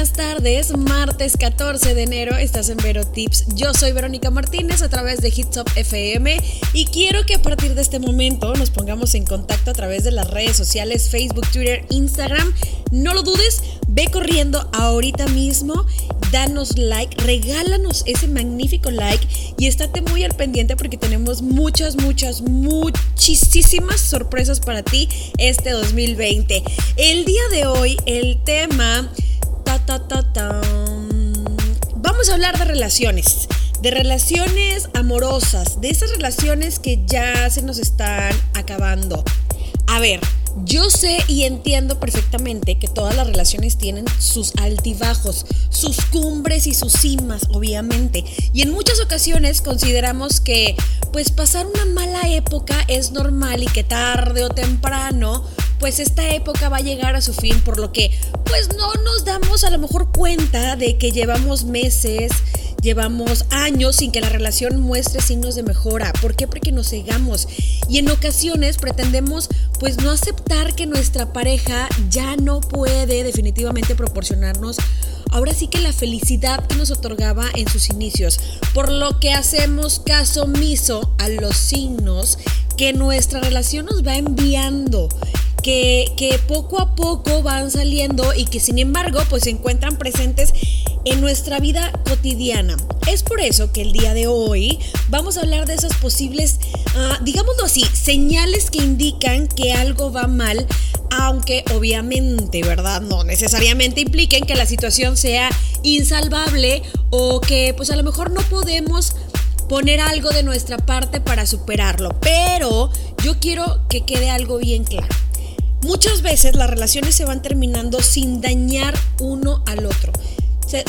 buenas tardes. Martes 14 de enero estás en Vero Tips. Yo soy Verónica Martínez a través de Hitsop FM y quiero que a partir de este momento nos pongamos en contacto a través de las redes sociales Facebook, Twitter, Instagram. No lo dudes, ve corriendo ahorita mismo, danos like, regálanos ese magnífico like y estate muy al pendiente porque tenemos muchas, muchas, muchísimas sorpresas para ti este 2020. El día de hoy el tema Vamos a hablar de relaciones, de relaciones amorosas, de esas relaciones que ya se nos están acabando. A ver, yo sé y entiendo perfectamente que todas las relaciones tienen sus altibajos, sus cumbres y sus cimas, obviamente. Y en muchas ocasiones consideramos que pues pasar una mala época es normal y que tarde o temprano pues esta época va a llegar a su fin, por lo que pues no nos damos a lo mejor cuenta de que llevamos meses, llevamos años sin que la relación muestre signos de mejora. ¿Por qué? Porque nos cegamos y en ocasiones pretendemos pues no aceptar que nuestra pareja ya no puede definitivamente proporcionarnos ahora sí que la felicidad que nos otorgaba en sus inicios, por lo que hacemos caso omiso a los signos que nuestra relación nos va enviando que, poco a poco van saliendo y que sin embargo pues se encuentran presentes en nuestra vida cotidiana. Es por eso que el día de hoy vamos a hablar de esas posibles, ah, digámoslo así, señales que indican que algo va mal, aunque obviamente, ¿verdad? No necesariamente impliquen que la situación sea insalvable o que pues a lo mejor no podemos poner algo de nuestra parte para superarlo. Pero yo quiero que quede algo bien claro. Muchas veces las relaciones se van terminando sin dañar uno al otro.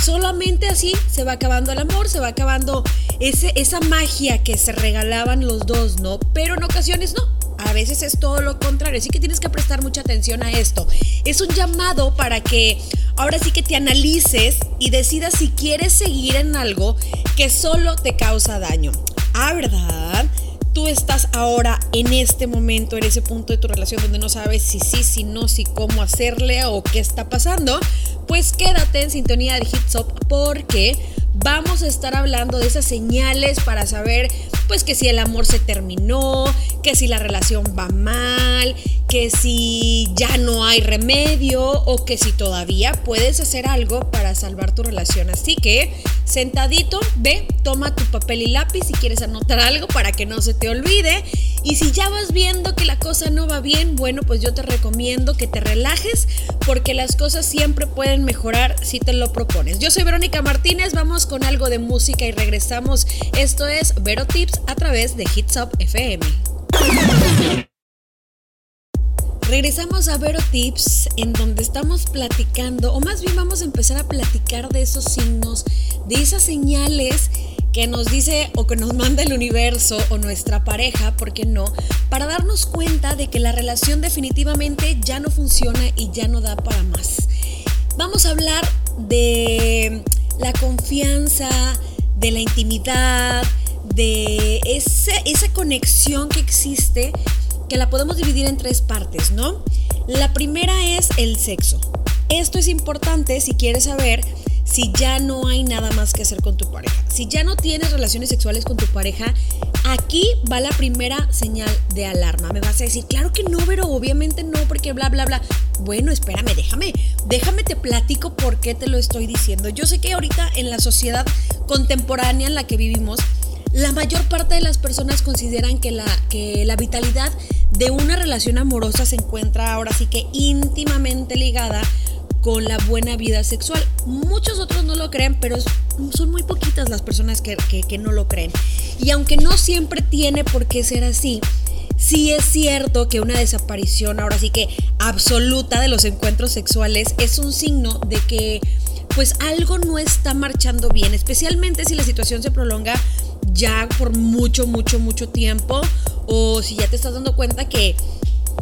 solamente así se va acabando el amor, se va acabando ese, esa magia que se regalaban los dos, ¿no? Pero en ocasiones no. A veces es todo lo contrario, así que tienes que prestar mucha atención a esto. Es un llamado para que ahora sí que te analices y decidas si quieres seguir en algo que solo te causa daño. Ah, ¿verdad? Tú estás ahora en este momento, en ese punto de tu relación donde no sabes si sí, si no, si cómo hacerle o qué está pasando, pues quédate en sintonía de Hitsop porque vamos a estar hablando de esas señales para saber pues que si el amor se terminó, que si la relación va mal, que si ya no hay remedio o que si todavía puedes hacer algo para salvar tu relación. Así que sentadito, ve, toma tu papel y lápiz si quieres anotar algo para que no se te olvide. Y si ya vas viendo que la cosa no va bien, bueno, pues yo te recomiendo que te relajes porque las cosas siempre pueden mejorar si te lo propones. Yo soy Verónica Martínez, vamos con algo de música y regresamos. Esto es Vero Tips a través de Hits Up FM. Regresamos a Vero Tips, en donde estamos platicando, o más bien vamos a empezar a platicar de esos signos, de esas señales que nos dice o que nos manda el universo o nuestra pareja, ¿por qué no? Para darnos cuenta de que la relación definitivamente ya no funciona y ya no da para más. Vamos a hablar de la confianza, de la intimidad, de esa conexión que existe que la podemos dividir en tres partes, ¿no? La primera es el sexo. Esto es importante si quieres saber si ya no hay nada más que hacer con tu pareja. Si ya no tienes relaciones sexuales con tu pareja, aquí va la primera señal de alarma. Me vas a decir, claro que no, pero obviamente no, porque bla, bla, bla. Bueno, espérame, déjame, déjame te platico por qué te lo estoy diciendo. Yo sé que ahorita en la sociedad contemporánea en la que vivimos, la mayor parte de las personas consideran que la, que la vitalidad de una relación amorosa se encuentra ahora sí que íntimamente ligada con la buena vida sexual. Muchos otros no lo creen, pero son muy poquitas las personas que, que, no lo creen. Y aunque no siempre tiene por qué ser así, sí es cierto que una desaparición ahora sí que absoluta de los encuentros sexuales es un signo de que pues algo no está marchando bien, especialmente si la situación se prolonga ya por mucho, mucho, mucho tiempo o si ya te estás dando cuenta que,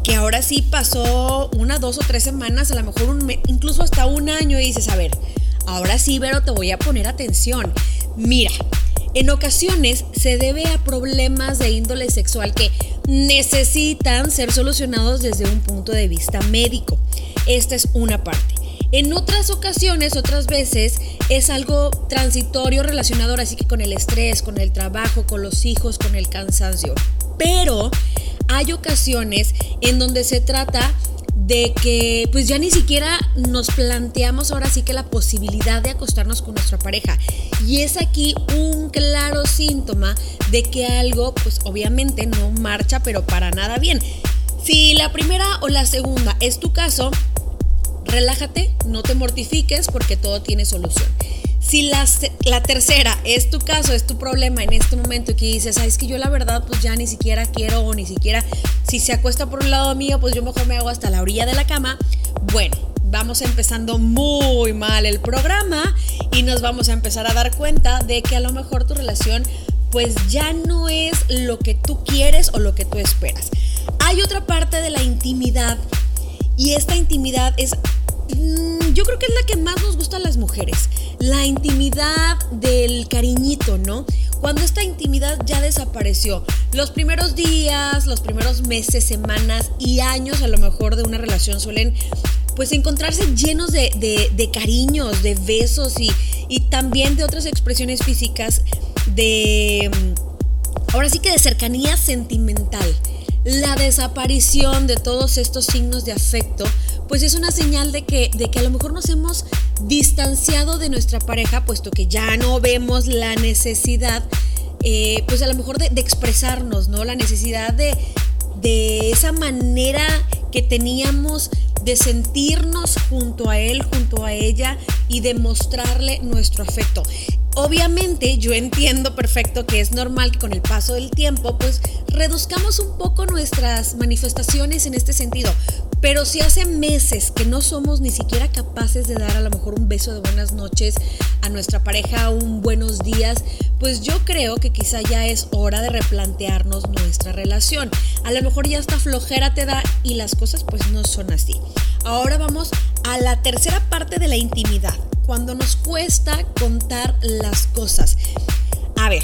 que ahora sí pasó una, dos o tres semanas, a lo mejor un incluso hasta un año y dices, a ver, ahora sí, pero te voy a poner atención. Mira, en ocasiones se debe a problemas de índole sexual que necesitan ser solucionados desde un punto de vista médico. Esta es una parte. En otras ocasiones, otras veces, es algo transitorio relacionado así que con el estrés, con el trabajo, con los hijos, con el cansancio. Pero hay ocasiones en donde se trata de que pues ya ni siquiera nos planteamos ahora sí que la posibilidad de acostarnos con nuestra pareja. Y es aquí un claro síntoma de que algo pues obviamente no marcha pero para nada bien. Si la primera o la segunda es tu caso, relájate, no te mortifiques porque todo tiene solución. Si la, la, tercera es tu caso, es tu problema en este momento y que dices, es que yo la verdad pues ya ni siquiera quiero o ni siquiera si se acuesta por un lado mío, pues yo mejor me hago hasta la orilla de la cama. Bueno, vamos empezando muy mal el programa y nos vamos a empezar a dar cuenta de que a lo mejor tu relación pues ya no es lo que tú quieres o lo que tú esperas. Hay otra parte de la intimidad y esta intimidad es, mm, yo creo que es la que más nos gusta a las mujeres, la intimidad del cariñito, ¿no? Cuando esta intimidad ya desapareció, los primeros días, los primeros meses, semanas y años a lo mejor de una relación suelen pues encontrarse llenos de, de, cariños, de besos y, y también de otras expresiones físicas de, mm, ahora sí que de cercanía sentimental. La desaparición de todos estos signos de afecto, pues es una señal de que, de que a lo mejor nos hemos distanciado de nuestra pareja, puesto que ya no vemos la necesidad, eh, pues a lo mejor de, expresarnos, ¿no? La necesidad de, de esa manera que teníamos de sentirnos junto a él, junto a ella y demostrarle nuestro afecto. Obviamente yo entiendo perfecto que es normal que con el paso del tiempo pues reduzcamos un poco nuestras manifestaciones en este sentido, pero si hace meses que no somos ni siquiera capaces de dar a lo mejor un beso de buenas noches a nuestra pareja, un buenos días, pues yo creo que quizá ya es hora de replantearnos nuestra relación. A lo mejor ya esta flojera te da y las cosas pues no son así. Ahora vamos a la tercera parte de la intimidad, cuando nos cuesta contar las cosas. A ver,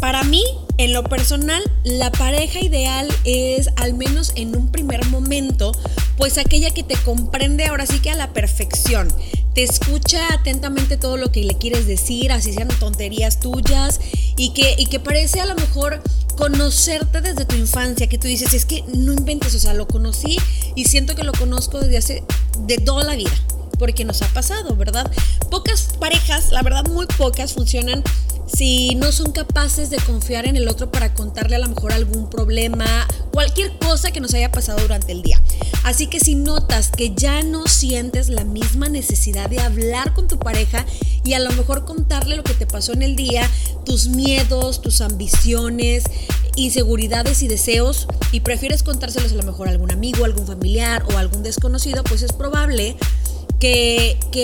para mí, en lo personal, la pareja ideal es, al menos en un primer momento, pues aquella que te comprende ahora sí que a la perfección. Te escucha atentamente todo lo que le quieres decir, así sean tonterías tuyas, y que, y que parece a lo mejor conocerte desde tu infancia, que tú dices, es que no inventes, o sea, lo conocí y siento que lo conozco desde hace, de toda la vida porque nos ha pasado, ¿verdad? Pocas parejas, la verdad muy pocas, funcionan si no son capaces de confiar en el otro para contarle a lo mejor algún problema, cualquier cosa que nos haya pasado durante el día. Así que si notas que ya no sientes la misma necesidad de hablar con tu pareja y a lo mejor contarle lo que te pasó en el día, tus miedos, tus ambiciones, inseguridades y deseos, y prefieres contárselos a lo mejor a algún amigo, algún familiar o algún desconocido, pues es probable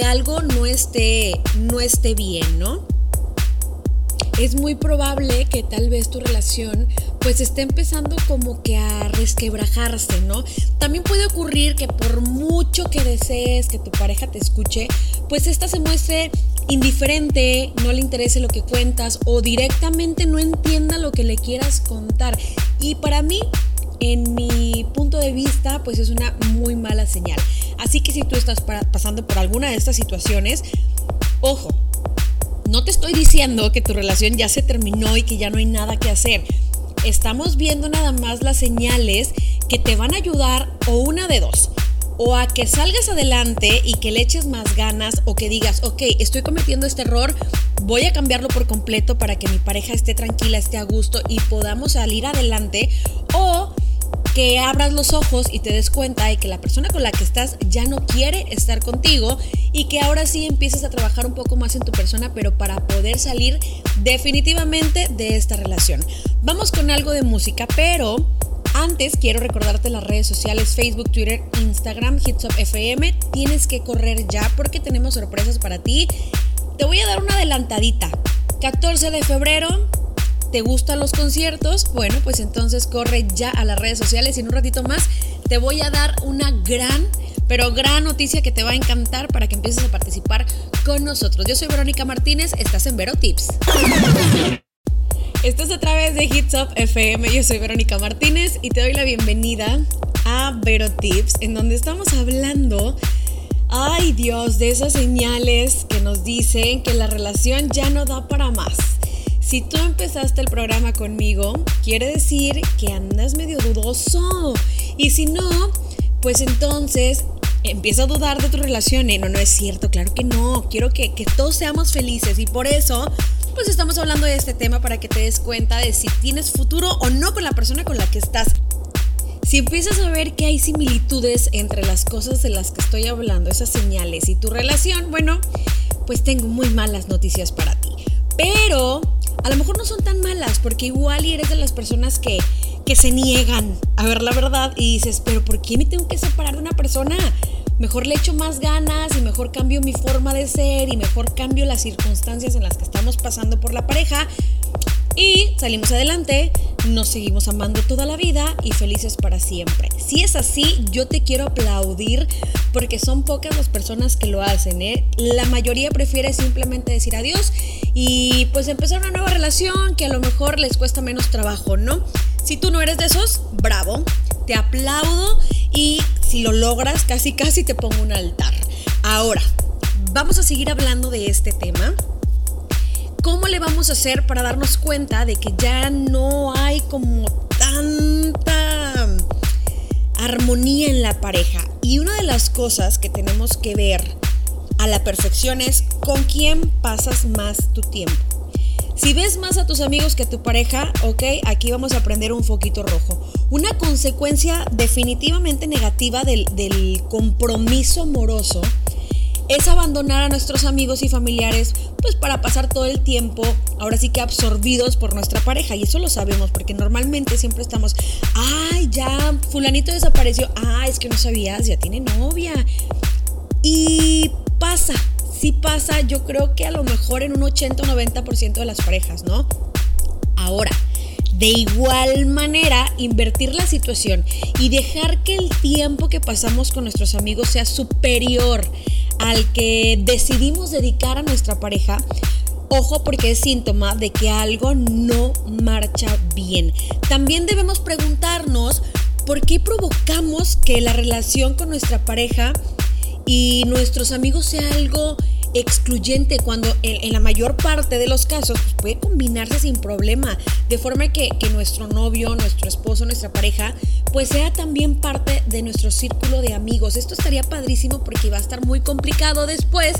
algo no esté, no esté bien, ¿no? es muy probable que tal vez tu relación pues esté empezando como que a resquebrajarse, ¿no? También puede ocurrir que por mucho que desees que tu pareja te escuche, pues esta se muestre indiferente, no le interese lo que cuentas o directamente no entienda lo que le quieras contar. Y para mí en mi punto de vista, pues es una muy mala señal. Así que si tú estás pasando por alguna de estas situaciones, ojo, no te estoy diciendo que tu relación ya se terminó y que ya no hay nada que hacer. Estamos viendo nada más las señales que te van a ayudar o una de dos. O a que salgas adelante y que le eches más ganas o que digas, ok, estoy cometiendo este error, voy a cambiarlo por completo para que mi pareja esté tranquila, esté a gusto y podamos salir adelante. O que abras los ojos y te des cuenta de que la persona con la que estás ya no quiere estar contigo y que ahora sí empieces a trabajar un poco más en tu persona, pero para poder salir definitivamente de esta relación. Vamos con algo de música, pero antes quiero recordarte las redes sociales Facebook, Twitter, Instagram, Hitsop FM. Tienes que correr ya porque tenemos sorpresas para ti. Te voy a dar una adelantadita. 14 de febrero ¿Te gustan los conciertos? Bueno, pues entonces corre ya a las redes sociales y en un ratito más te voy a dar una gran, pero gran noticia que te va a encantar para que empieces a participar con nosotros. Yo soy Verónica Martínez, estás en Vero Tips. Estás a través de Hits Up FM, yo soy Verónica Martínez y te doy la bienvenida a Vero Tips, en donde estamos hablando Ay Dios, de esas señales que nos dicen que la relación ya no da para más. Si tú empezaste el programa conmigo, quiere decir que andas medio dudoso. Y si no, pues entonces empieza a dudar de tu relación. no, no es cierto, claro que no. Quiero que, que todos seamos felices y por eso pues estamos hablando de este tema para que te des cuenta de si tienes futuro o no con la persona con la que estás. Si empiezas a ver que hay similitudes entre las cosas de las que estoy hablando, esas señales y tu relación, bueno, pues tengo muy malas noticias para ti. Pero a lo mejor no son tan malas, porque igual eres de las personas que, que se niegan a ver la verdad y dices, pero ¿por qué me tengo que separar de una persona? mejor le echo más ganas y mejor cambio mi forma de ser y mejor cambio las circunstancias en las que estamos pasando por la pareja y salimos adelante, nos seguimos amando toda la vida y felices para siempre. Si es así, yo te quiero aplaudir porque son pocas las personas que lo hacen. ¿eh? La mayoría prefiere simplemente decir adiós y pues empezar una nueva relación que a lo mejor les cuesta menos trabajo, ¿no? Si tú no eres de esos, bravo, te aplaudo y si lo logras, casi casi te pongo un altar. Ahora, vamos a seguir hablando de este tema. ¿Cómo le vamos a hacer para darnos cuenta de que ya no hay como tanta armonía en la pareja? Y una de las cosas que tenemos que ver a la perfección es con quién pasas más tu tiempo. Si ves más a tus amigos que a tu pareja, ok, aquí vamos a aprender un foquito rojo. Una consecuencia definitivamente negativa del, del compromiso amoroso es abandonar a nuestros amigos y familiares pues para pasar todo el tiempo ahora sí que absorbidos por nuestra pareja. Y eso lo sabemos porque normalmente siempre estamos ay ya fulanito desapareció ah es que no sabías ya tiene novia y pasa sí pasa, yo creo que a lo mejor en un 80 o 90% de las parejas, ¿no? Ahora, de igual manera, invertir la situación y dejar que el tiempo que pasamos con nuestros amigos sea superior al que decidimos dedicar a nuestra pareja, Ojo porque es síntoma de que algo no marcha bien. También debemos preguntarnos por qué provocamos que la relación con nuestra pareja y nuestros amigos sea algo excluyente cuando en, la mayor parte de los casos pues, puede combinarse sin problema, de forma que, que, nuestro novio, nuestro esposo, nuestra pareja, pues sea también parte de nuestro círculo de amigos. Esto estaría padrísimo porque va a estar muy complicado después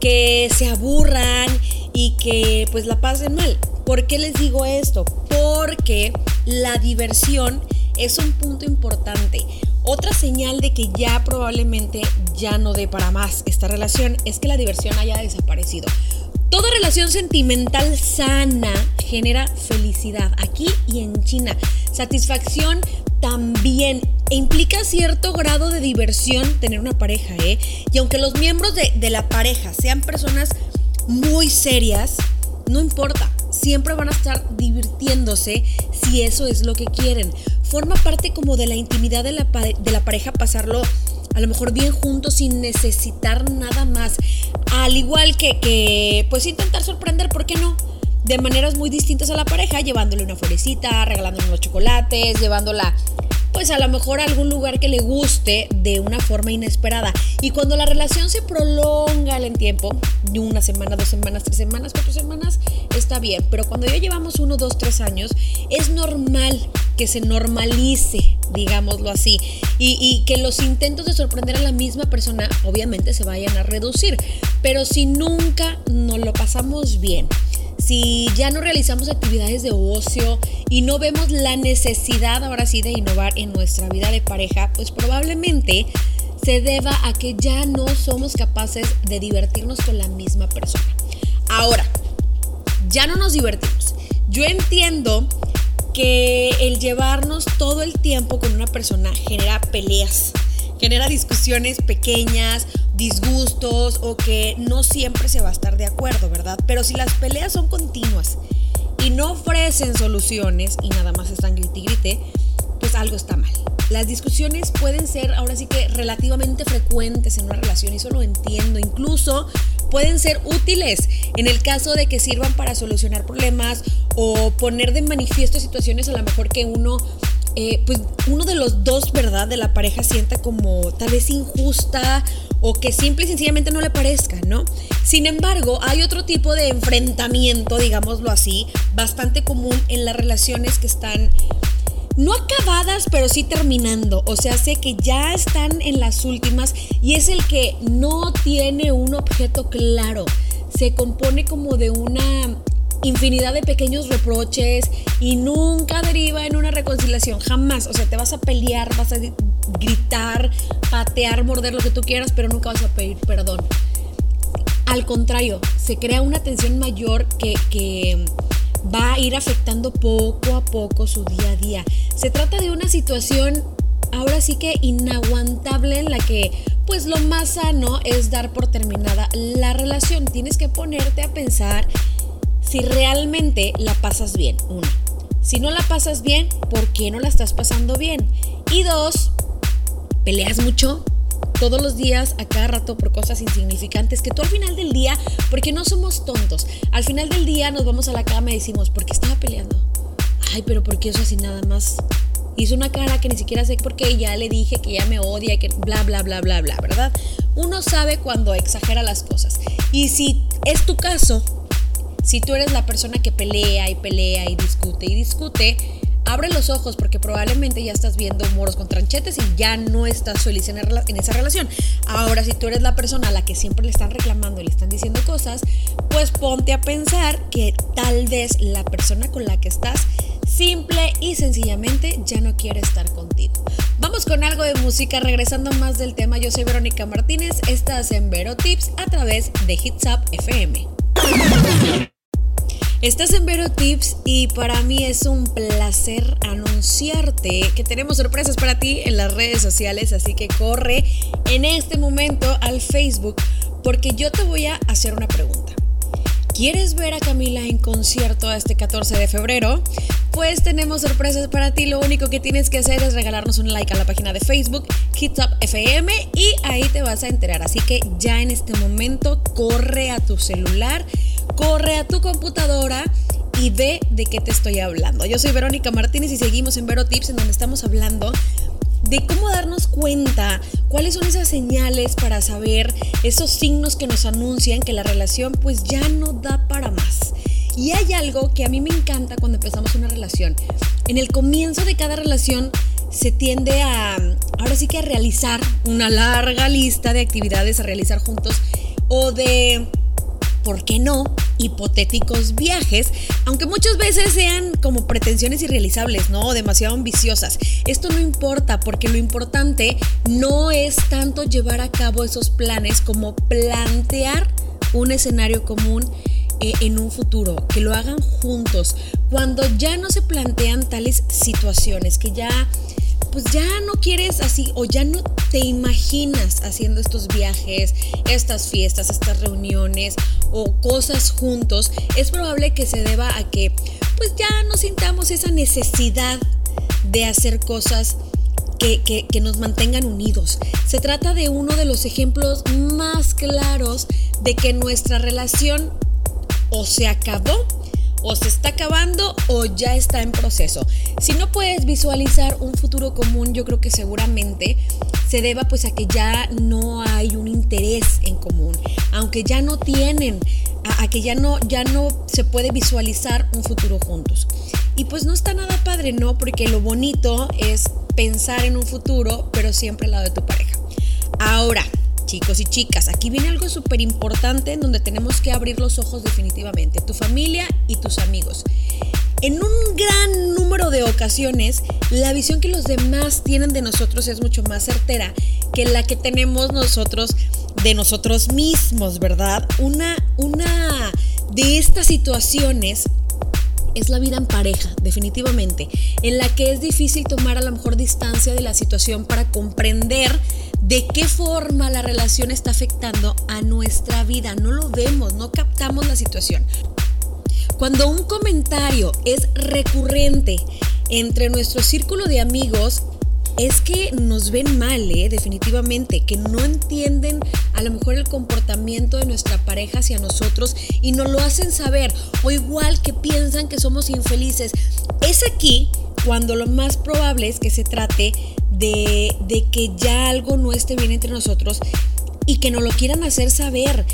que se aburran y que pues la pasen mal. ¿Por qué les digo esto? Porque la diversión es un punto importante. Otra señal de que ya probablemente ya no dé para más esta relación es que la diversión haya desaparecido. Toda relación sentimental sana genera felicidad aquí y en China. Satisfacción también e implica cierto grado de diversión tener una pareja, ¿eh? Y aunque los miembros de, de la pareja sean personas muy serias, no importa, siempre van a estar divirtiéndose si eso es lo que quieren forma parte como de la intimidad de la, de la pareja pasarlo a lo mejor bien juntos sin necesitar nada más. Al igual que, que pues intentar sorprender, ¿por qué no? De maneras muy distintas a la pareja, llevándole una florecita, regalándole unos chocolates, llevándola pues a lo mejor a algún lugar que le guste de una forma inesperada. Y cuando la relación se prolonga en tiempo, de una semana, dos semanas, tres semanas, cuatro semanas, está bien. Pero cuando ya llevamos uno, dos, tres años, es normal que se normalice, digámoslo así, y, que los intentos de sorprender a la misma persona obviamente se vayan a reducir. Pero si nunca nos lo pasamos bien, si ya no realizamos actividades de ocio y no vemos la necesidad ahora sí de innovar en nuestra vida de pareja, pues probablemente se deba a que ya no somos capaces de divertirnos con la misma persona. Ahora, ya no nos divertimos. Yo entiendo que el llevarnos todo el tiempo con una persona genera peleas, genera discusiones pequeñas, disgustos o que no siempre se va a estar de acuerdo, ¿verdad? Pero si las peleas son continuas y no ofrecen soluciones y nada más están grite y grite, pues algo está mal. Las discusiones pueden ser ahora sí que relativamente frecuentes en una relación y eso lo entiendo. Incluso pueden ser útiles en el caso de que sirvan para solucionar problemas o poner de manifiesto situaciones a lo mejor que uno eh, pues uno de los dos, ¿verdad? De la pareja sienta como tal vez injusta o que simple y sencillamente no le parezca, ¿no? Sin embargo, hay otro tipo de enfrentamiento, digámoslo así, bastante común en las relaciones que están no acabadas, pero sí terminando. O sea, sé que ya están en las últimas y es el que no tiene un objeto claro. Se compone como de una infinidad de pequeños reproches y nunca deriva en una reconciliación, jamás. O sea, te vas a pelear, vas a gritar, patear, morder lo que tú quieras, pero nunca vas a pedir perdón. Al contrario, se crea una tensión mayor que, va a ir afectando poco a poco su día a día. Se trata de una situación ahora sí que inaguantable en la que pues lo más sano es dar por terminada la relación. Tienes que ponerte a pensar si realmente la pasas bien. Uno. Si no la pasas bien, ¿por qué no la estás pasando bien? Y dos, peleas mucho todos los días, a cada rato, por cosas insignificantes que tú al final del día, porque no somos tontos, al final del día nos vamos a la cama y decimos, ¿por qué estaba peleando? Ay, pero ¿por qué eso así nada más? Hizo una cara que ni siquiera sé por qué, ya le dije que ya me odia, que bla, bla, bla, bla, bla, ¿verdad? Uno sabe cuando exagera las cosas. Y si es tu caso, si tú eres la persona que pelea y pelea y discute y discute, abre los ojos porque probablemente ya estás viendo moros con tranchetes y ya no estás feliz en, esa relación. Ahora, si tú eres la persona a la que siempre le están reclamando y le están diciendo cosas, pues ponte a pensar que tal vez la persona con la que estás simple y sencillamente ya no quiere estar contigo. Vamos con algo de música, regresando más del tema. Yo soy Verónica Martínez, estás en Vero Tips a través de Hits Up FM. Estás en Vero Tips y para mí es un placer anunciarte que tenemos sorpresas para ti en las redes sociales, así que corre en este momento al Facebook porque yo te voy a hacer una pregunta. ¿Quieres ver a Camila en concierto este 14 de febrero? Pues tenemos sorpresas para ti. Lo único que tienes que hacer es regalarnos un like a la página de Facebook, Up FM, y ahí te vas a enterar. Así que ya en este momento corre a tu celular corre a tu computadora y ve de qué te estoy hablando. Yo soy Verónica Martínez y seguimos en Vero Tips en donde estamos hablando de cómo darnos cuenta, cuáles son esas señales para saber esos signos que nos anuncian que la relación pues ya no da para más. Y hay algo que a mí me encanta cuando empezamos una relación. En el comienzo de cada relación se tiende a, ahora sí que a realizar una larga lista de actividades a realizar juntos o de ¿por qué no? hipotéticos viajes, aunque muchas veces sean como pretensiones irrealizables, ¿no? demasiado ambiciosas. Esto no importa porque lo importante no es tanto llevar a cabo esos planes como plantear un escenario común eh, en un futuro, que lo hagan juntos, cuando ya no se plantean tales situaciones, que ya pues ya no quieres así o ya no te imaginas haciendo estos viajes, estas fiestas, estas reuniones o cosas juntos, es probable que se deba a que pues ya no sintamos esa necesidad de hacer cosas que, que, nos mantengan unidos. Se trata de uno de los ejemplos más claros de que nuestra relación o se acabó o se está acabando o ya está en proceso. Si no puedes visualizar un futuro común, yo creo que seguramente se deba pues a que ya no hay un interés en común, aunque ya no tienen, a, que ya no, ya no se puede visualizar un futuro juntos. Y pues no está nada padre, ¿no? Porque lo bonito es pensar en un futuro, pero siempre al lado de tu pareja. Ahora, chicos y chicas, aquí viene algo súper importante en donde tenemos que abrir los ojos definitivamente, tu familia y tus amigos. En un gran número de ocasiones, la visión que los demás tienen de nosotros es mucho más certera que la que tenemos nosotros de nosotros mismos, ¿verdad? Una, una de estas situaciones es la vida en pareja, definitivamente, en la que es difícil tomar a lo mejor distancia de la situación para comprender de qué forma la relación está afectando a nuestra vida. No lo vemos, no captamos la situación. Cuando un comentario es recurrente entre nuestro círculo de amigos, es que nos ven mal, ¿eh? definitivamente, que no entienden a lo mejor el comportamiento de nuestra pareja hacia nosotros y nos lo hacen saber, o igual que piensan que somos infelices. Es aquí cuando lo más probable es que se trate de, que ya algo no esté bien entre nosotros y que nos lo quieran hacer saber.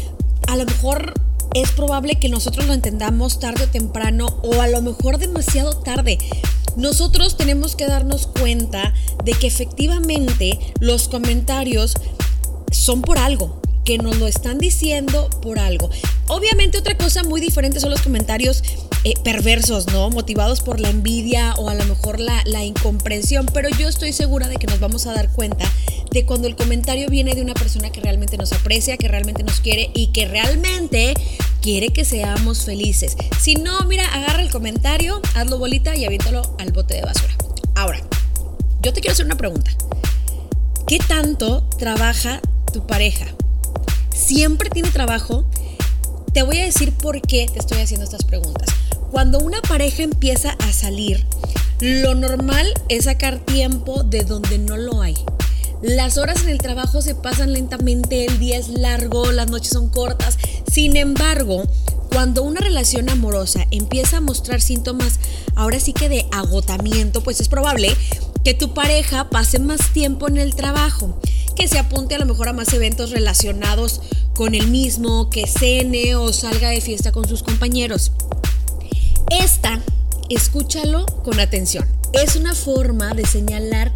A lo mejor es probable que nosotros lo entendamos tarde o temprano o a lo mejor demasiado tarde. Nosotros tenemos que darnos cuenta de que efectivamente los comentarios son por algo, que nos lo están diciendo por algo. Obviamente otra cosa muy diferente son los comentarios eh, perversos, ¿no? Motivados por la envidia o a lo mejor la, la incomprensión, pero yo estoy segura de que nos vamos a dar cuenta de cuando el comentario viene de una persona que realmente nos aprecia, que realmente nos quiere y que realmente quiere que seamos felices. Si no, mira, agarra el comentario, hazlo bolita y aviéntalo al bote de basura. Ahora, yo te quiero hacer una pregunta. ¿Qué tanto trabaja tu pareja? ¿Siempre tiene trabajo? Te voy a decir por qué te estoy haciendo estas preguntas. Cuando una pareja empieza a salir, lo normal es sacar tiempo de donde no lo hay. Las horas en el trabajo se pasan lentamente, el día es largo, las noches son cortas. Sin embargo, cuando una relación amorosa empieza a mostrar síntomas, ahora sí que de agotamiento, pues es probable que tu pareja pase más tiempo en el trabajo, que se apunte a lo mejor a más eventos relacionados con el mismo, que cene o salga de fiesta con sus compañeros. Esta, escúchalo con atención, es una forma de señalar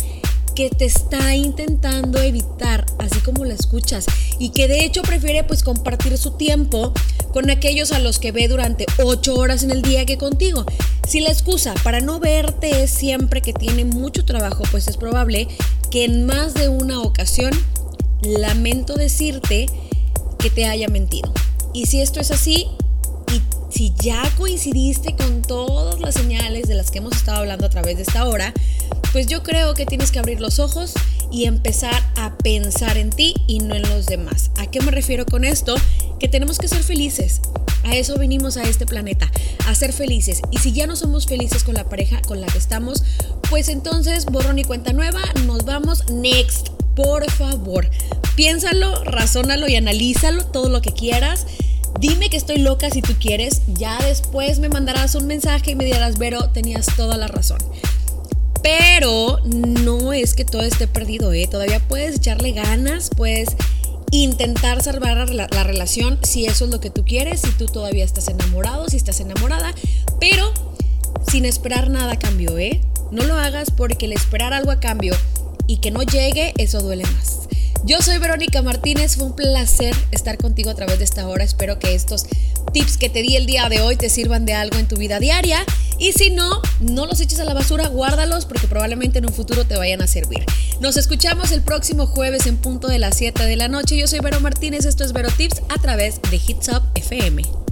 que te está intentando evitar, así como la escuchas, y que de hecho prefiere pues compartir su tiempo con aquellos a los que ve durante 8 horas en el día que contigo. Si la excusa para no verte es siempre que tiene mucho trabajo, pues es probable que en más de una ocasión, lamento decirte que te haya mentido. Y si esto es así, y si ya coincidiste con todas las señales de las que hemos estado hablando a través de esta hora, pues yo creo que tienes que abrir los ojos y empezar a pensar en ti y no en los demás. ¿A qué me refiero con esto? Que tenemos que ser felices. A eso vinimos a este planeta, a ser felices. Y si ya no somos felices con la pareja con la que estamos, pues entonces borrón y cuenta nueva, nos vamos next. Por favor, piénsalo, razónalo y analízalo todo lo que quieras. Dime que estoy loca si tú quieres. Ya después me mandarás un mensaje y me dirás, Vero, tenías toda la razón. Pero no es que todo esté perdido, ¿eh? Todavía puedes echarle ganas, puedes intentar salvar la, la, relación si eso es lo que tú quieres, si tú todavía estás enamorado, si estás enamorada, pero sin esperar nada a cambio, ¿eh? No lo hagas porque el esperar algo a cambio y que no llegue, eso duele más. Yo soy Verónica Martínez, fue un placer estar contigo a través de esta hora. Espero que estos tips que te di el día de hoy te sirvan de algo en tu vida diaria. Y si no, no los eches a la basura, guárdalos porque probablemente en un futuro te vayan a servir. Nos escuchamos el próximo jueves en punto de las 7 de la noche. Yo soy Vero Martínez, esto es Vero Tips a través de Hits Up FM.